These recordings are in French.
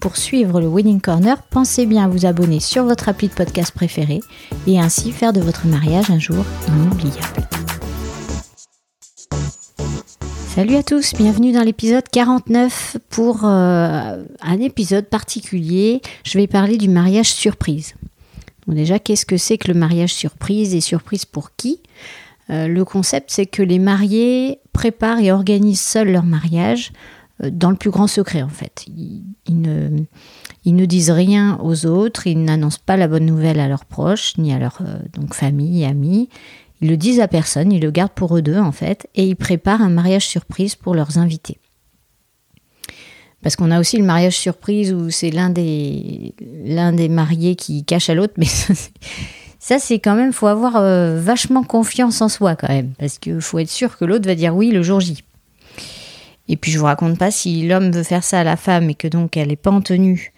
Pour suivre le Wedding Corner, pensez bien à vous abonner sur votre appli de podcast préféré et ainsi faire de votre mariage un jour inoubliable. Salut à tous, bienvenue dans l'épisode 49 pour euh, un épisode particulier. Je vais parler du mariage surprise. déjà, qu'est-ce que c'est que le mariage surprise et surprise pour qui? Euh, Le concept, c'est que les mariés préparent et organisent seuls leur mariage dans le plus grand secret en fait. Ils, ne, disent rien aux autres, ils n'annoncent pas la bonne nouvelle à leurs proches, ni à leur donc famille, amis. Ils le disent à personne, ils le gardent pour eux deux en fait, et ils préparent un mariage surprise pour leurs invités. Parce qu'on a aussi le mariage surprise où c'est l'un des, l'un des mariés qui cache à l'autre, mais ça c'est quand même, faut avoir euh, vachement confiance en soi quand même, parce qu'il faut être sûr que l'autre va dire oui le jour J. Et puis je vous raconte pas si l'homme veut faire ça à la femme et que donc elle n'est pas en tenue,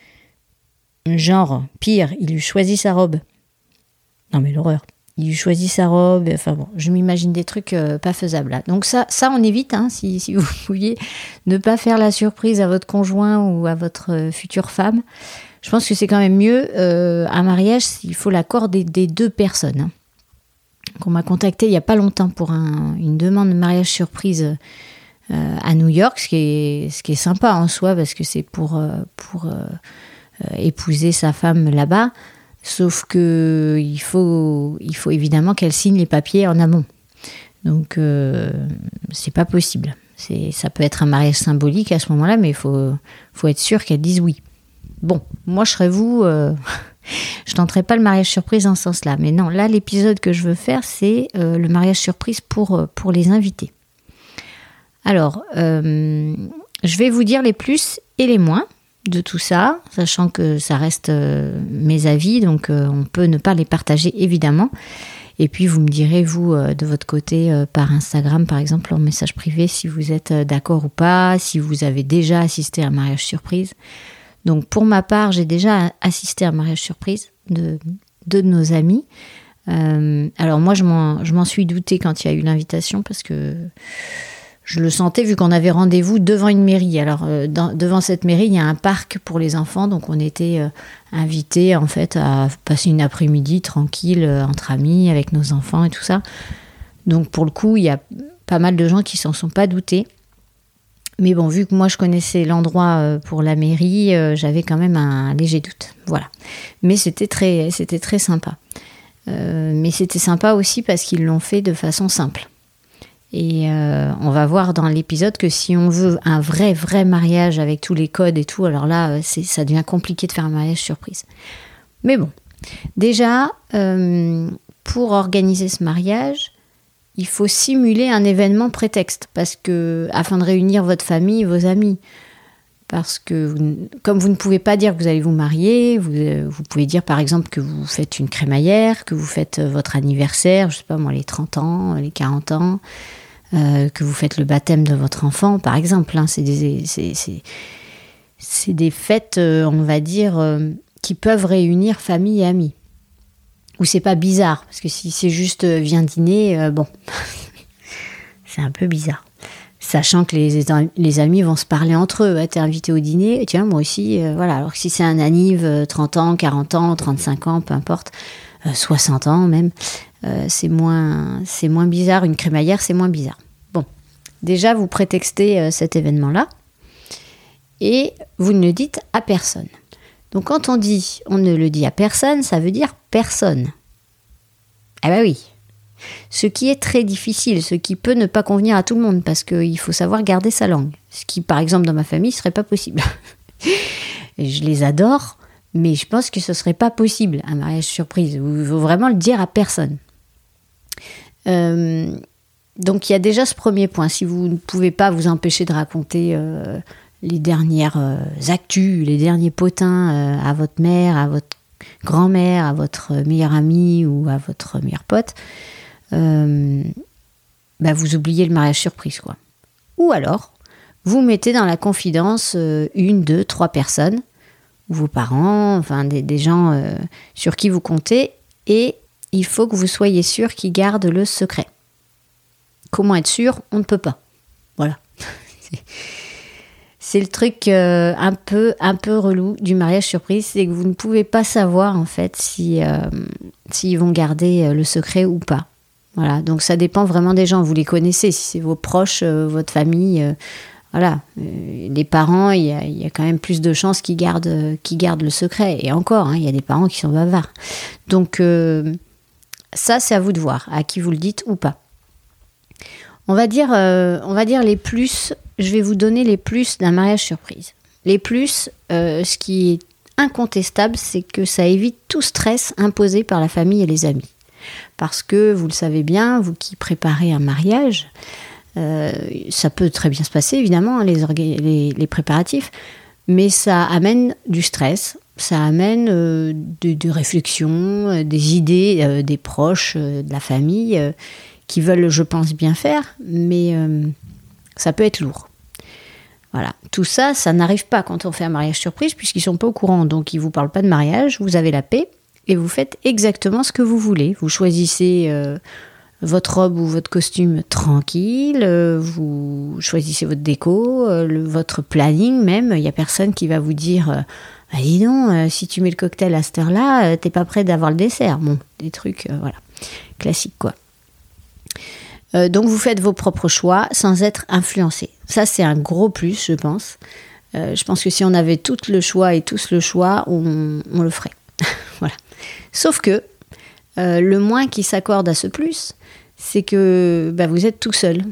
genre pire, il lui choisit sa robe. Non mais l'horreur il choisit sa robe. Enfin bon, je m'imagine des trucs euh, pas faisables là. Donc ça, on évite, hein, si, vous pouviez ne pas faire la surprise à votre conjoint ou à votre euh, future femme. Je pense que c'est quand même mieux euh, un mariage s'il faut l'accord des, deux personnes. Hein. On m'a contacté il y a pas longtemps pour une demande de mariage surprise à New York, ce qui est, sympa en soi parce que c'est pour, pour épouser sa femme là-bas. Sauf que il faut, évidemment qu'elle signe les papiers en amont. Donc euh, c'est pas possible. Ça peut être un mariage symbolique à ce moment-là, mais il faut, être sûr qu'elle dise oui. Bon, moi je serais vous, euh, je tenterai pas le mariage surprise en ce sens-là. Mais non, là l'épisode que je veux faire, c'est euh, le mariage surprise pour les invités. Alors, je vais vous dire les plus et les moins de tout ça, sachant que ça reste euh, mes avis, donc euh, on peut ne pas les partager évidemment. Et puis vous me direz, vous, euh, de votre côté, par Instagram par exemple, en message privé, si vous êtes d'accord ou pas, si vous avez déjà assisté à un mariage surprise. Donc pour ma part, j'ai déjà assisté à un mariage surprise de deux de nos amis. alors moi, je m'en suis douté quand il y a eu l'invitation parce que je le sentais vu qu'on avait rendez-vous devant une mairie. Alors euh, devant cette mairie, il y a un parc pour les enfants, donc on était euh, invités en fait à passer une après-midi tranquille euh, entre amis avec nos enfants et tout ça. Donc pour le coup, il y a pas mal de gens qui s'en sont pas doutés. Mais bon, vu que moi je connaissais l'endroit pour la mairie, j'avais quand même un léger doute. Voilà. Mais c'était très, c'était très sympa. mais c'était sympa aussi parce qu'ils l'ont fait de façon simple. Et euh, on va voir dans l'épisode que si on veut un vrai, vrai mariage avec tous les codes et tout, alors là, euh, ça devient compliqué de faire un mariage surprise. Mais bon, déjà, euh, pour organiser ce mariage, il faut simuler un événement prétexte, parce que afin de réunir votre famille, vos amis. Parce que comme vous ne pouvez pas dire que vous allez vous marier, vous, vous, pouvez dire par exemple que vous faites une crémaillère, que vous faites votre anniversaire, je sais pas moi, les 30 ans, les 40 ans, euh, que vous faites le baptême de votre enfant, par exemple. Hein, c'est des, des, fêtes, euh, on va dire, euh, qui peuvent réunir famille et amis. Ou c'est pas bizarre, parce que si c'est juste viens dîner, bon, c'est un peu bizarre. Sachant que les, amis vont se parler entre eux. T'es invité au dîner, tiens, moi aussi, voilà. Alors que si c'est un anniv, 30 ans, 40 ans, 35 ans, peu importe, 60 ans même, euh, c'est moins, c'est moins bizarre. Une crémaillère, c'est moins bizarre. Bon, déjà, vous prétextez euh, cet événement-là et vous ne le dites à personne. Donc, quand on dit on ne le dit à personne, ça veut dire personne. Ah bah oui, Ce qui est très difficile, ce qui peut ne pas convenir à tout le monde, parce qu'il faut savoir garder sa langue. Ce qui, par exemple, dans ma famille, serait pas possible. je les adore, mais je pense que ce serait pas possible, un mariage surprise. Il faut vraiment le dire à personne. Euh, donc il y a déjà ce premier point. Si vous ne pouvez pas vous empêcher de raconter euh, les dernières euh, actus, les derniers potins à votre mère, à votre grand-mère, à votre meilleur ami ou à votre meilleur pote, bah vous oubliez le mariage surprise. quoi. Ou alors, vous mettez dans la confidence une, deux, trois personnes, vos parents, enfin des, gens sur qui vous comptez, et il faut que vous soyez sûr qu'ils gardent le secret. Comment être sûr? On ne peut pas. Voilà. C'est le truc euh, un peu un peu relou du mariage surprise, c'est que vous ne pouvez pas savoir en fait si euh, s'ils vont garder euh, le secret ou pas. Voilà, donc ça dépend vraiment des gens. Vous les connaissez, si c'est vos proches, votre famille, voilà. les parents, il y, a, quand même plus de chances qu'ils gardent, gardent le secret. Et encore, hein, il y a des parents qui sont bavards. Donc ça, c'est à vous de voir, à qui vous le dites ou pas. On va dire, euh, on va dire les plus. Je vais vous donner les plus d'un mariage surprise. Les plus, euh, ce qui est incontestable, c'est que ça évite tout stress imposé par la famille et les amis. Parce que vous le savez bien, vous qui préparez un mariage, euh, ça peut très bien se passer évidemment, hein, les, préparatifs, mais ça amène du stress, ça amène euh, des réflexions, euh, des idées des proches, de la famille, qui veulent, je pense, bien faire, mais ça peut être lourd. Voilà, tout ça, ça n'arrive pas quand on fait un mariage surprise, puisqu'ils sont pas au courant, donc ils vous parlent pas de mariage, vous avez la paix, et vous faites exactement ce que vous voulez. Vous choisissez votre robe ou votre costume tranquille, vous choisissez votre déco, votre planning même, il n'y a personne qui va vous dire bah dis donc, euh, si tu mets le cocktail à cette heure-là, euh, t'es pas prêt d'avoir le dessert. Bon, des trucs, euh, voilà, classiques quoi. donc vous faites vos propres choix sans être influencé. Ça c'est un gros plus, je pense. je pense que si on avait tout le choix et tous le choix, on, le ferait. voilà. Sauf que le moins qui s'accorde à ce plus, c'est que bah, vous êtes tout seul.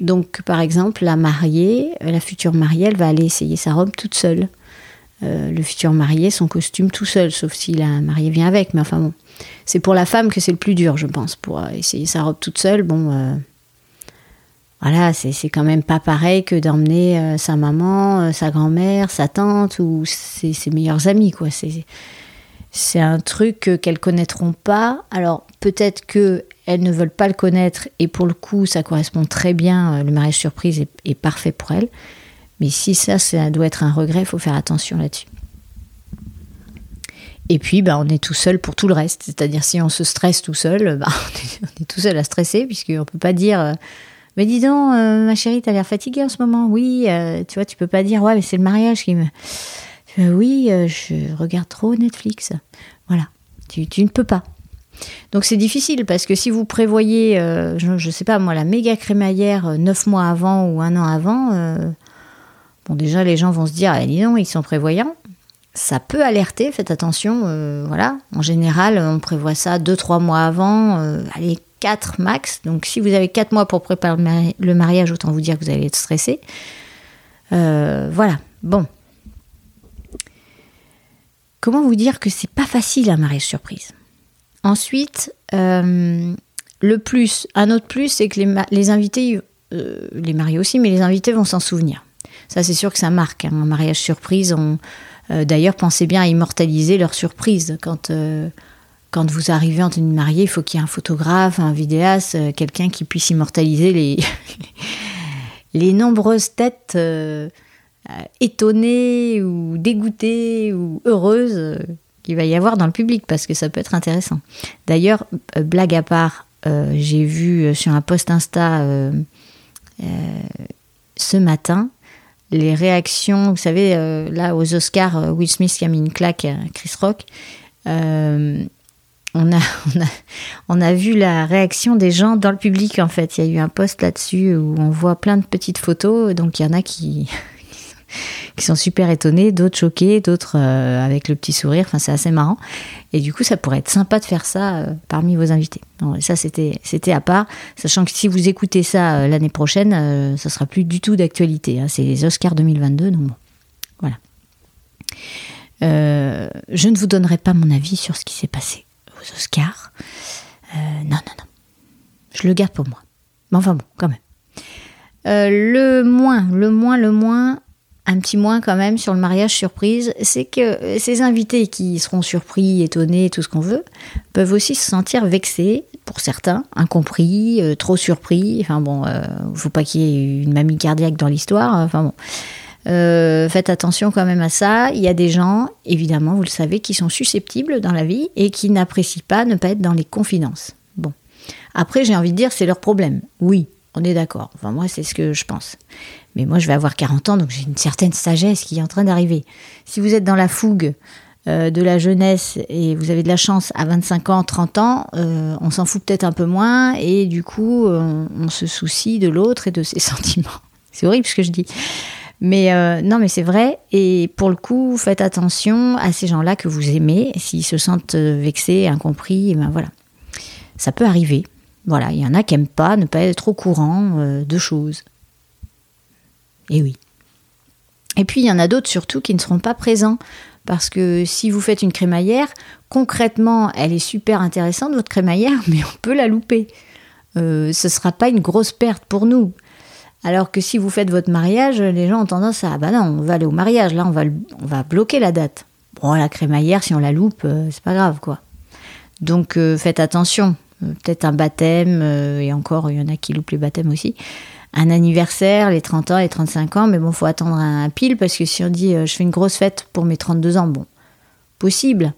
Donc, par exemple, la mariée, la future mariée, elle va aller essayer sa robe toute seule. Euh, le futur marié son costume tout seul, sauf si la mariée vient avec. Mais enfin bon, c'est pour la femme que c'est le plus dur, je pense, pour euh, essayer sa robe toute seule. Bon, euh, voilà, c'est quand même pas pareil que d'emmener sa maman, sa grand-mère, sa tante ou ses, ses, meilleurs amis, quoi. C'est un truc qu'elles connaîtront pas. Alors peut-être que elles ne veulent pas le connaître et pour le coup, ça correspond très bien. Le mariage surprise est, parfait pour elles. Mais si ça, ça doit être un regret, il faut faire attention là-dessus. Et puis, bah, on est tout seul pour tout le reste. C'est-à-dire, si on se stresse tout seul, bah, on, est, tout seul à stresser, puisqu'on ne peut pas dire euh, Mais dis donc, euh, ma chérie, tu as l'air fatiguée en ce moment. Oui, euh, tu vois, tu peux pas dire Ouais, mais c'est le mariage qui me. Oui, je regarde trop Netflix. Voilà. Tu, ne peux pas. Donc c'est difficile parce que si vous prévoyez, je ne sais pas moi, la méga crémaillère neuf mois avant ou un an avant, Bon, déjà, les gens vont se dire, ah, dis ils sont prévoyants. Ça peut alerter, faites attention. Euh, voilà, en général, on prévoit ça 2-3 mois avant, euh, allez, 4 max. Donc, si vous avez 4 mois pour préparer le mariage, autant vous dire que vous allez être stressé. Euh, voilà, bon. Comment vous dire que c'est pas facile un mariage surprise? Ensuite, le plus, un autre plus, c'est que les, invités, les mariés aussi, mais les invités vont s'en souvenir. Ça, c'est sûr que ça marque. Hein. Un mariage surprise, on... Euh, d'ailleurs, pensez bien à immortaliser leur surprise. Quand, euh, vous arrivez en tenue mariée, il faut qu'il y ait un photographe, un vidéaste, euh, quelqu'un qui puisse immortaliser les nombreuses têtes étonnées ou dégoûtées ou heureuses qu'il va y avoir dans le public, parce que ça peut être intéressant. D'ailleurs, blague à part, j'ai vu sur un post Insta ce matin les réactions, vous savez, euh, là aux Oscars, euh, Will Smith qui a mis une claque à Chris Rock. Euh, on a, on, a, vu la réaction des gens dans le public en fait. Il y a eu un post là-dessus où on voit plein de petites photos. Donc il y en a qui, qui sont super étonnés, d'autres choqués, d'autres euh, avec le petit sourire. Enfin, c'est assez marrant. Et du coup, ça pourrait être sympa de faire ça euh, parmi vos invités. ça, c'était, à part, sachant que si vous écoutez ça euh, l'année prochaine, ça sera plus du tout d'actualité. Hein. C'est les Oscars 2022, donc bon, voilà. je ne vous donnerai pas mon avis sur ce qui s'est passé aux Oscars. non, non, non. Je le garde pour moi. Mais enfin bon, quand même. Le moins, le moins, le moins, un petit moins quand même sur le mariage surprise, c'est que ces invités qui seront surpris, étonnés, tout ce qu'on veut, peuvent aussi se sentir vexés, pour certains, incompris, euh, trop surpris. Enfin bon, euh, faut pas qu'il y ait une mamie cardiaque dans l'histoire. Enfin bon. faites attention quand même à ça. Il y a des gens, évidemment, vous le savez, qui sont susceptibles dans la vie et qui n'apprécient pas ne pas être dans les confidences. Bon. Après, j'ai envie de dire, c'est leur problème. Oui, on est d'accord. Enfin, moi, c'est ce que je pense. Mais moi, je vais avoir 40 ans, donc j'ai une certaine sagesse qui est en train d'arriver. Si vous êtes dans la fougue euh, de la jeunesse et vous avez de la chance à 25 ans, 30 ans, euh, on s'en fout peut-être un peu moins et du coup, on, se soucie de l'autre et de ses sentiments. C'est horrible ce que je dis. Mais euh, non, mais c'est vrai. Et pour le coup, faites attention à ces gens-là que vous aimez. S'ils se sentent vexés, incompris, et ben voilà. Ça peut arriver. Voilà, il y en a qui n'aiment pas ne pas être au courant euh, de choses. Et oui. Et puis il y en a d'autres surtout qui ne seront pas présents. Parce que si vous faites une crémaillère, concrètement, elle est super intéressante, votre crémaillère, mais on peut la louper. Euh, ce ne sera pas une grosse perte pour nous. Alors que si vous faites votre mariage, les gens ont tendance à, ah bah non, on va aller au mariage, là on va, bloquer la date. Bon, la crémaillère, si on la loupe, euh, c'est pas grave, quoi. Donc faites attention. Euh, peut-être un baptême, euh, et encore, il y en a qui loupent les baptêmes aussi. Un anniversaire, les 30 ans, les 35 ans, mais bon, faut attendre un pile parce que si on dit euh, je fais une grosse fête pour mes 32 ans, bon, possible,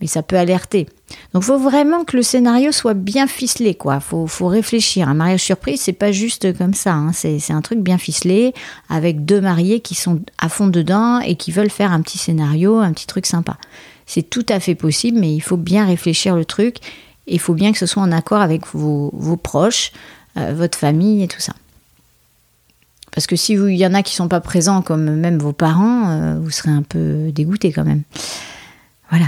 mais ça peut alerter. Donc, faut vraiment que le scénario soit bien ficelé, quoi. Faut, faut réfléchir. Un mariage surprise, c'est pas juste comme ça. Hein. C'est, un truc bien ficelé avec deux mariés qui sont à fond dedans et qui veulent faire un petit scénario, un petit truc sympa. C'est tout à fait possible, mais il faut bien réfléchir le truc il faut bien que ce soit en accord avec vos, proches, euh, votre famille et tout ça. Parce que si il y en a qui sont pas présents, comme même vos parents, euh, vous serez un peu dégoûté quand même. Voilà.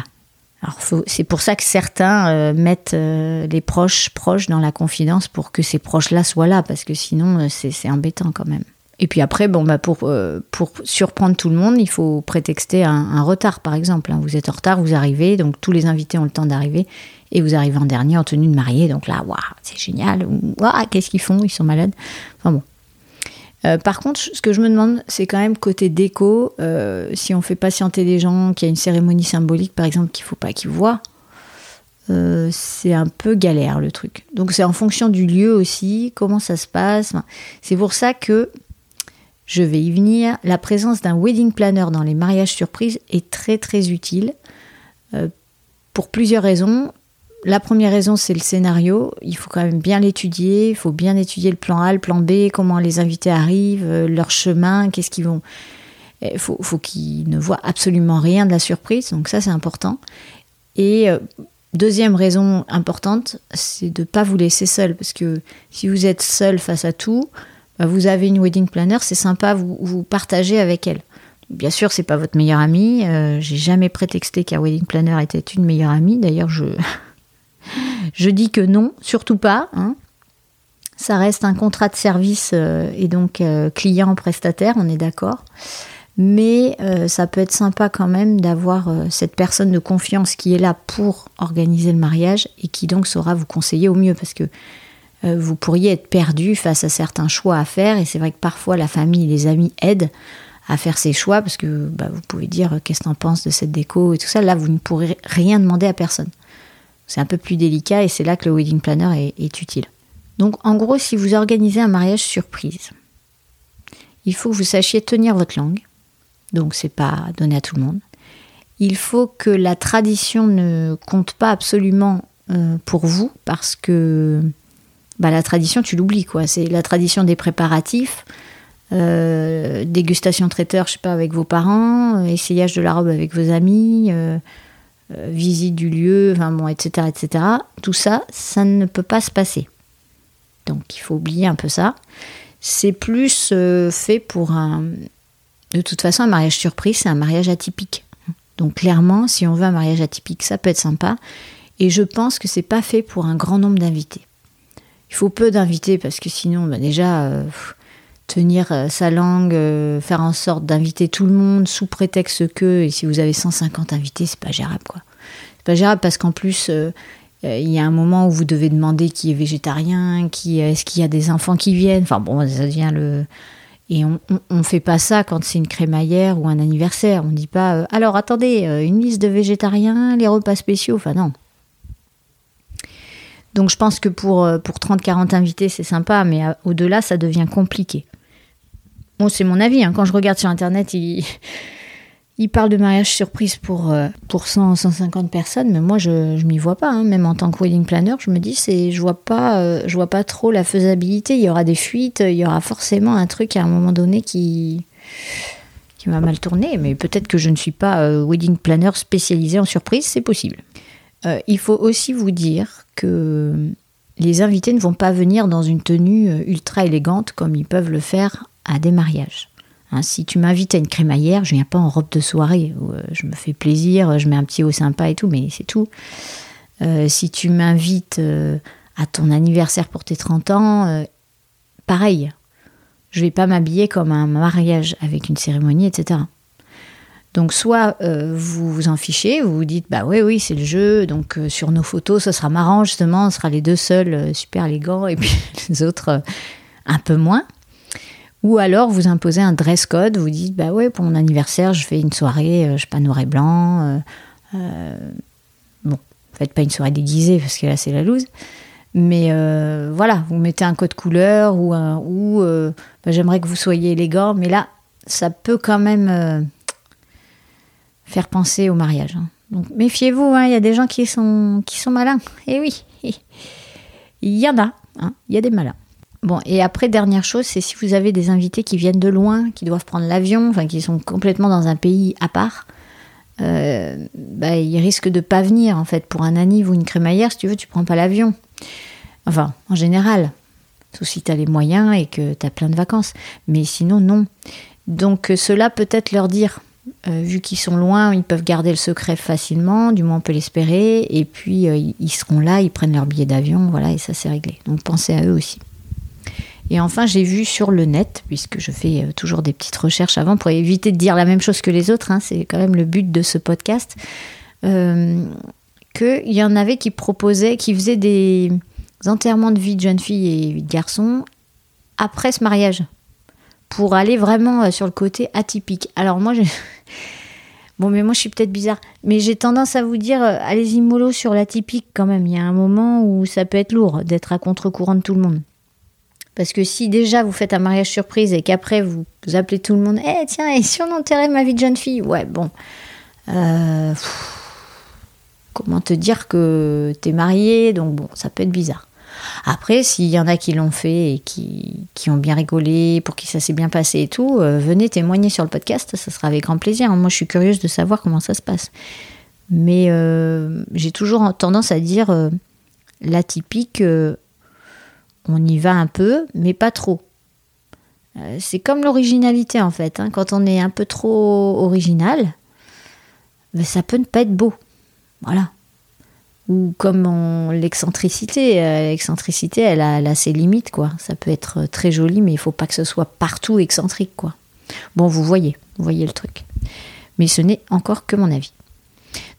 Alors c'est pour ça que certains euh, mettent les proches proches dans la confidence pour que ces proches-là soient là, parce que sinon c'est embêtant quand même. Et puis après, bon, bah pour, pour surprendre tout le monde, il faut prétexter un, retard, par exemple. Hein. Vous êtes en retard, vous arrivez, donc tous les invités ont le temps d'arriver et vous arrivez en dernier en tenue de mariée, donc là, waouh, c'est génial, waouh, qu'est-ce qu'ils font, ils sont malades. Enfin bon. Euh, par contre, ce que je me demande, c'est quand même côté déco, euh, si on fait patienter des gens, qu'il y a une cérémonie symbolique, par exemple, qu'il faut pas qu'ils voient, euh, c'est un peu galère le truc. Donc c'est en fonction du lieu aussi, comment ça se passe. c'est pour ça que je vais y venir. La présence d'un wedding planner dans les mariages surprises est très très utile pour plusieurs raisons. La première raison, c'est le scénario. Il faut quand même bien l'étudier. Il faut bien étudier le plan A, le plan B, comment les invités arrivent, euh, leur chemin, qu'est-ce qu'ils vont. Il faut, qu'ils ne voient absolument rien de la surprise. Donc ça, c'est important. Et euh, deuxième raison importante, c'est de ne pas vous laisser seul. Parce que si vous êtes seul face à tout, bah, vous avez une wedding planner, c'est sympa, vous, vous partagez avec elle. Bien sûr, c'est pas votre meilleure amie. Euh, j'ai jamais prétexté qu'un wedding planner était une meilleure amie. D'ailleurs, je je dis que non, surtout pas. Hein. Ça reste un contrat de service euh, et donc euh, client-prestataire, on est d'accord. Mais euh, ça peut être sympa quand même d'avoir cette personne de confiance qui est là pour organiser le mariage et qui donc saura vous conseiller au mieux parce que vous pourriez être perdu face à certains choix à faire et c'est vrai que parfois la famille et les amis aident à faire ses choix parce que bah, vous pouvez dire qu'est-ce que tu en penses de cette déco et tout ça. Là, vous ne pourrez rien demander à personne. C'est un peu plus délicat et c'est là que le wedding planner est, utile. Donc en gros, si vous organisez un mariage surprise, il faut que vous sachiez tenir votre langue. Donc c'est pas donné à tout le monde. Il faut que la tradition ne compte pas absolument euh, pour vous parce que bah, la tradition tu l'oublies quoi. C'est la tradition des préparatifs, euh, dégustation traiteur, je sais pas avec vos parents, essayage de la robe avec vos amis. Euh, visite du lieu, enfin bon, etc., etc. Tout ça, ça ne peut pas se passer. Donc il faut oublier un peu ça. C'est plus euh, fait pour un, de toute façon, un mariage surprise, c'est un mariage atypique. Donc clairement, si on veut un mariage atypique, ça peut être sympa. Et je pense que c'est pas fait pour un grand nombre d'invités. Il faut peu d'invités parce que sinon, bah, déjà, euh, tenir euh, sa langue, euh, faire en sorte d'inviter tout le monde sous prétexte que, et si vous avez 150 invités, c'est pas gérable quoi. C'est pas gérable parce qu'en plus, il y a un moment où vous devez demander qui est végétarien, qui est-ce qu'il y a des enfants qui viennent. Enfin bon, ça devient le et on, ne fait pas ça quand c'est une crémaillère ou un anniversaire. On dit pas alors attendez une liste de végétariens, les repas spéciaux. Enfin non, donc je pense que pour, euh, pour 30-40 invités, c'est sympa, mais euh, au-delà, ça devient compliqué. C'est mon avis. Hein. Quand je regarde sur Internet, il, parle de mariage surprise pour, euh, pour 100, 150 personnes, mais moi, je ne m'y vois pas. Hein. Même en tant que wedding planner, je me dis, je vois pas, je vois pas trop la faisabilité. Il y aura des fuites, il y aura forcément un truc à un moment donné qui qui m'a mal tourné, mais peut-être que je ne suis pas wedding planner spécialisé en surprise, c'est possible. Euh, il faut aussi vous dire que les invités ne vont pas venir dans une tenue euh, ultra élégante comme ils peuvent le faire à des mariages. Hein, si tu m'invites à une crémaillère, je viens pas en robe de soirée. Euh, je me fais plaisir, je mets un petit haut sympa et tout, mais c'est tout. si tu m'invites à ton anniversaire pour tes 30 ans, pareil. Je vais pas m'habiller comme un mariage avec une cérémonie, etc. Donc soit euh, vous vous en fichez, vous vous dites bah oui oui c'est le jeu, donc euh, sur nos photos ça sera marrant justement, on sera les deux seuls euh, super élégants et puis les autres un peu moins. Ou alors vous imposez un dress code, vous dites bah ouais pour mon anniversaire je fais une soirée je sais pas noir et blanc. bon faites pas une soirée déguisée parce que là c'est la loose. Mais voilà, vous mettez un code couleur ou, ou bah, j'aimerais que vous soyez élégant, mais là, ça peut quand même faire penser au mariage. Hein. Donc méfiez-vous, hein, il y a des gens qui sont, qui sont malins. Et eh oui, il y en a, hein, il y a des malins. Bon, et après, dernière chose, c'est si vous avez des invités qui viennent de loin, qui doivent prendre l'avion, enfin qui sont complètement dans un pays à part, euh, bah, ils risquent de pas venir en fait. Pour un anniv ou une crémaillère, si tu veux, tu prends pas l'avion. Enfin, en général, sauf si tu as les moyens et que tu as plein de vacances. Mais sinon, non. Donc, cela peut-être leur dire euh, vu qu'ils sont loin, ils peuvent garder le secret facilement, du moins on peut l'espérer, et puis euh, ils seront là, ils prennent leur billet d'avion, voilà, et ça c'est réglé. Donc pensez à eux aussi. Et enfin, j'ai vu sur le net, puisque je fais euh, toujours des petites recherches avant pour éviter de dire la même chose que les autres, hein, c'est quand même le but de ce podcast, qu'il y en avait qui proposaient, qui faisaient des enterrements de vie de jeunes filles et de garçons après ce mariage pour aller vraiment euh, sur le côté atypique. Alors moi, je... bon, mais moi je suis peut-être bizarre, mais j'ai tendance à vous dire, euh, allez-y mollo sur l'atypique quand même. Il y a un moment où ça peut être lourd d'être à contre-courant de tout le monde. Parce que si déjà vous faites un mariage surprise et qu'après vous, appelez tout le monde, eh tiens, et si on enterrait ma vie de jeune fille? Ouais, bon. Euh, comment te dire que t'es marié, donc bon, ça peut être bizarre. Après, s'il y en a qui l'ont fait et qui, ont bien rigolé, pour qui ça s'est bien passé et tout, euh, venez témoigner sur le podcast, ça sera avec grand plaisir. Moi, je suis curieuse de savoir comment ça se passe. Mais euh, j'ai toujours tendance à dire l'atypique, on y va un peu, mais pas trop. c'est comme l'originalité en fait. Hein. Quand on est un peu trop original, ben, ça peut ne pas être beau. Voilà ou comme l'excentricité. Euh, l'excentricité, elle a, ses limites, quoi. Ça peut être très joli, mais il faut pas que ce soit partout excentrique, quoi. Bon, vous voyez, vous voyez le truc. Mais ce n'est encore que mon avis.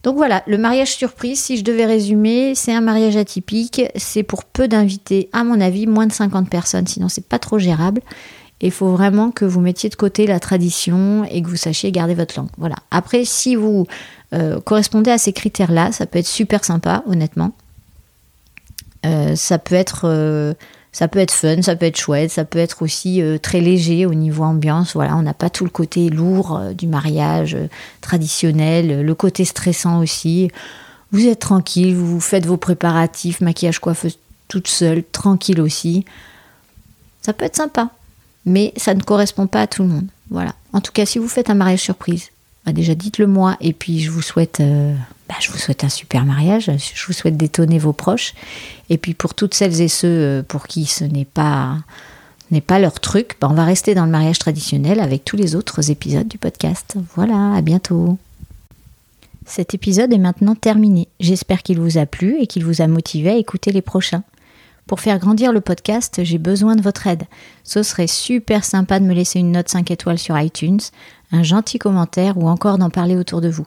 Donc voilà, le mariage surprise, si je devais résumer, c'est un mariage atypique. C'est pour peu d'invités, à mon avis, moins de 50 personnes, sinon c'est pas trop gérable. Il faut vraiment que vous mettiez de côté la tradition et que vous sachiez garder votre langue. Voilà. Après, si vous euh, correspondez à ces critères-là, ça peut être super sympa, honnêtement. Euh, ça peut être euh, ça peut être fun, ça peut être chouette, ça peut être aussi très léger au niveau ambiance. Voilà, on n'a pas tout le côté lourd du mariage traditionnel, le côté stressant aussi. Vous êtes tranquille, vous faites vos préparatifs, maquillage, coiffeuse toute seule, tranquille aussi. Ça peut être sympa mais ça ne correspond pas à tout le monde. Voilà. En tout cas, si vous faites un mariage surprise, bah déjà dites-le moi et puis je vous souhaite euh, bah, je vous souhaite un super mariage, je vous souhaite d'étonner vos proches et puis pour toutes celles et ceux euh, pour qui ce n'est pas n'est pas leur truc, ben, on va rester dans le mariage traditionnel avec tous les autres épisodes du podcast. Voilà, à bientôt. Cet épisode est maintenant terminé. J'espère qu'il vous a plu et qu'il vous a motivé à écouter les prochains. Pour faire grandir le podcast, j'ai besoin de votre aide. Ce serait super sympa de me laisser une note 5 étoiles sur iTunes, un gentil commentaire ou encore d'en parler autour de vous.